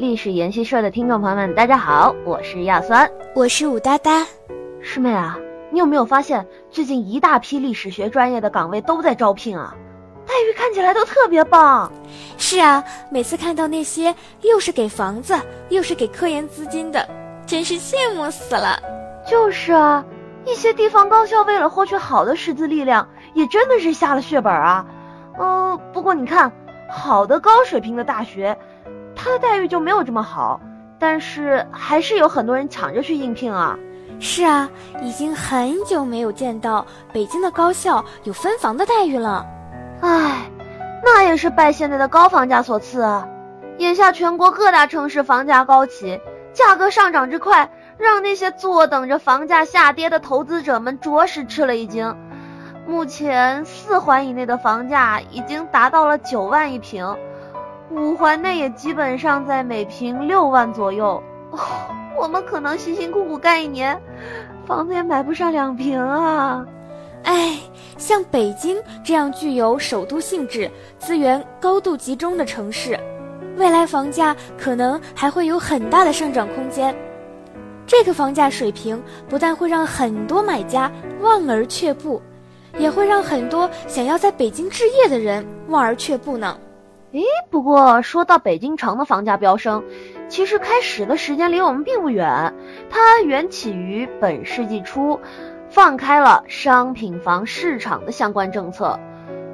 历史研习社的听众朋友们，大家好，我是亚酸，我是武哒哒。师妹啊，你有没有发现最近一大批历史学专业的岗位都在招聘啊？待遇看起来都特别棒。是啊，每次看到那些又是给房子又是给科研资金的，真是羡慕死了。就是啊，一些地方高校为了获取好的师资力量，也真的是下了血本啊。嗯，不过你看，好的高水平的大学。他的待遇就没有这么好，但是还是有很多人抢着去应聘啊。是啊，已经很久没有见到北京的高校有分房的待遇了。唉，那也是拜现在的高房价所赐啊。眼下全国各大城市房价高起，价格上涨之快，让那些坐等着房价下跌的投资者们着实吃了一惊。目前四环以内的房价已经达到了九万一平。五环内也基本上在每平六万左右，我们可能辛辛苦苦干一年，房子也买不上两平啊！哎，像北京这样具有首都性质、资源高度集中的城市，未来房价可能还会有很大的上涨空间。这个房价水平不但会让很多买家望而却步，也会让很多想要在北京置业的人望而却步呢。诶，不过说到北京城的房价飙升，其实开始的时间离我们并不远。它缘起于本世纪初，放开了商品房市场的相关政策。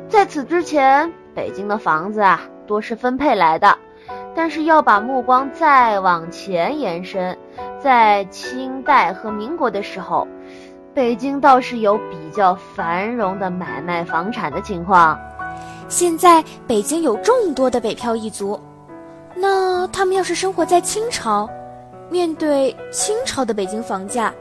在此之前，北京的房子啊多是分配来的。但是要把目光再往前延伸，在清代和民国的时候，北京倒是有比较繁荣的买卖房产的情况。现在北京有众多的北漂一族，那他们要是生活在清朝，面对清朝的北京房价，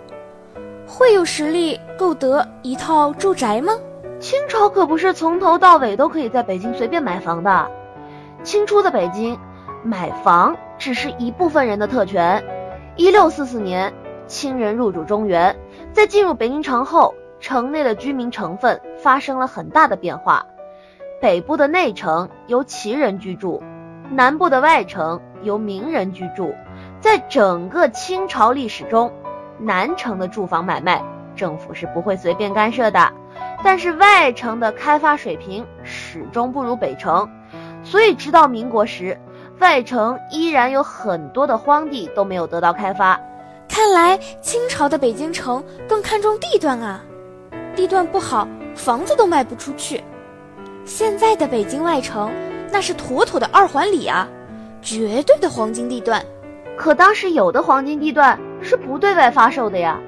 会有实力购得一套住宅吗？清朝可不是从头到尾都可以在北京随便买房的。清初的北京，买房只是一部分人的特权。一六四四年，清人入主中原，在进入北京城后，城内的居民成分发生了很大的变化。北部的内城由旗人居住，南部的外城由名人居住。在整个清朝历史中，南城的住房买卖政府是不会随便干涉的，但是外城的开发水平始终不如北城，所以直到民国时，外城依然有很多的荒地都没有得到开发。看来清朝的北京城更看重地段啊，地段不好，房子都卖不出去。现在的北京外城，那是妥妥的二环里啊，绝对的黄金地段。可当时有的黄金地段是不对外发售的呀。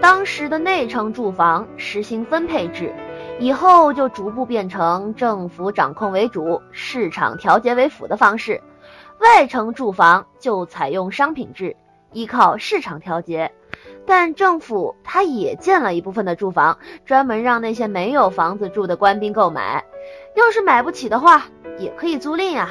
当时的内城住房实行分配制，以后就逐步变成政府掌控为主、市场调节为辅的方式。外城住房就采用商品制，依靠市场调节。但政府它也建了一部分的住房，专门让那些没有房子住的官兵购买。要是买不起的话，也可以租赁呀，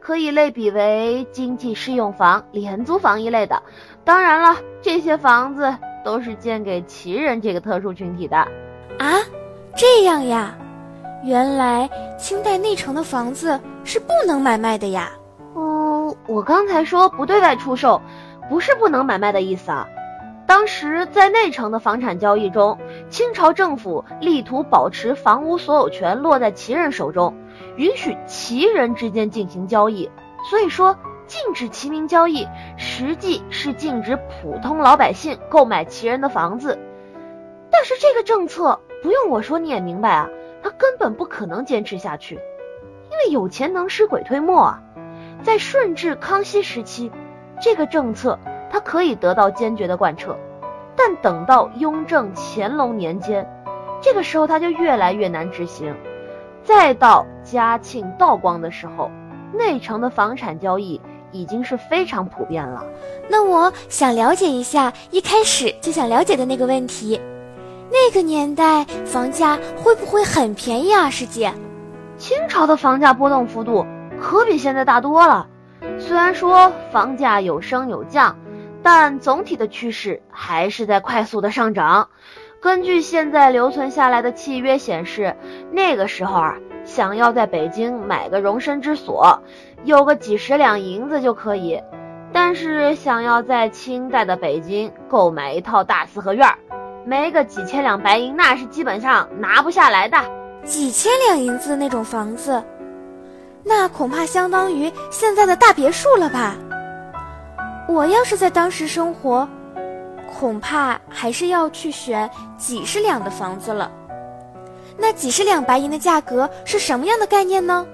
可以类比为经济适用房、廉租房一类的。当然了，这些房子都是建给旗人这个特殊群体的。啊，这样呀，原来清代内城的房子是不能买卖的呀。哦，我刚才说不对外出售，不是不能买卖的意思啊。当时在内城的房产交易中，清朝政府力图保持房屋所有权落在旗人手中，允许旗人之间进行交易。所以说，禁止齐民交易，实际是禁止普通老百姓购买旗人的房子。但是这个政策不用我说你也明白啊，他根本不可能坚持下去，因为有钱能使鬼推磨啊。在顺治、康熙时期，这个政策。他可以得到坚决的贯彻，但等到雍正、乾隆年间，这个时候他就越来越难执行。再到嘉庆、道光的时候，内城的房产交易已经是非常普遍了。那我想了解一下一开始就想了解的那个问题：那个年代房价会不会很便宜啊？师姐，清朝的房价波动幅度可比现在大多了。虽然说房价有升有降。但总体的趋势还是在快速的上涨。根据现在留存下来的契约显示，那个时候啊，想要在北京买个容身之所，有个几十两银子就可以。但是想要在清代的北京购买一套大四合院，没个几千两白银，那是基本上拿不下来的。几千两银子那种房子，那恐怕相当于现在的大别墅了吧？我要是在当时生活，恐怕还是要去选几十两的房子了。那几十两白银的价格是什么样的概念呢？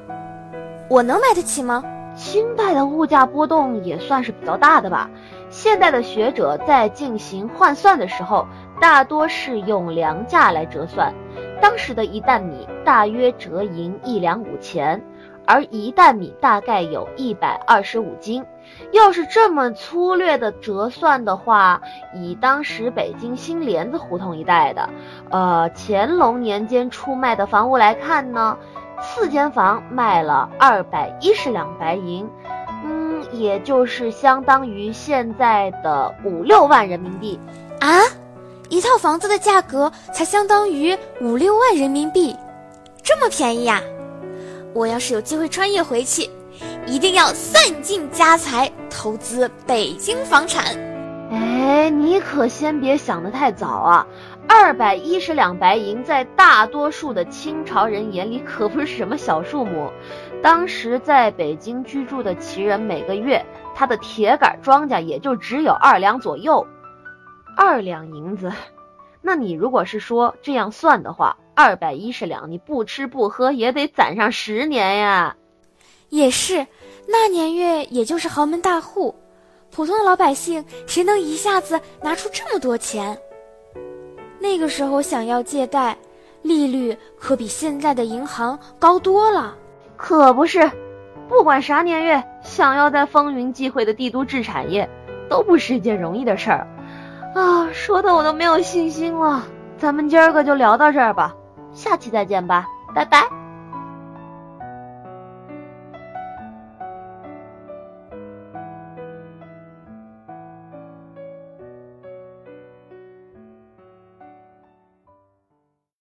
我能买得起吗？清代的物价波动也算是比较大的吧。现代的学者在进行换算的时候，大多是用粮价来折算。当时的一担米大约折银一两五钱。而一担米大概有一百二十五斤，要是这么粗略的折算的话，以当时北京新莲子胡同一带的，呃乾隆年间出卖的房屋来看呢，四间房卖了二百一十两白银，嗯，也就是相当于现在的五六万人民币啊，一套房子的价格才相当于五六万人民币，这么便宜呀？我要是有机会穿越回去，一定要散尽家财投资北京房产。哎，你可先别想得太早啊！二百一十两白银，在大多数的清朝人眼里可不是什么小数目。当时在北京居住的旗人，每个月他的铁杆庄稼也就只有二两左右。二两银子，那你如果是说这样算的话。二百一十两，你不吃不喝也得攒上十年呀。也是，那年月也就是豪门大户，普通的老百姓谁能一下子拿出这么多钱？那个时候想要借贷，利率可比现在的银行高多了。可不是，不管啥年月，想要在风云际会的帝都置产业，都不是一件容易的事儿。啊，说的我都没有信心了。咱们今儿个就聊到这儿吧。下期再见吧，拜拜。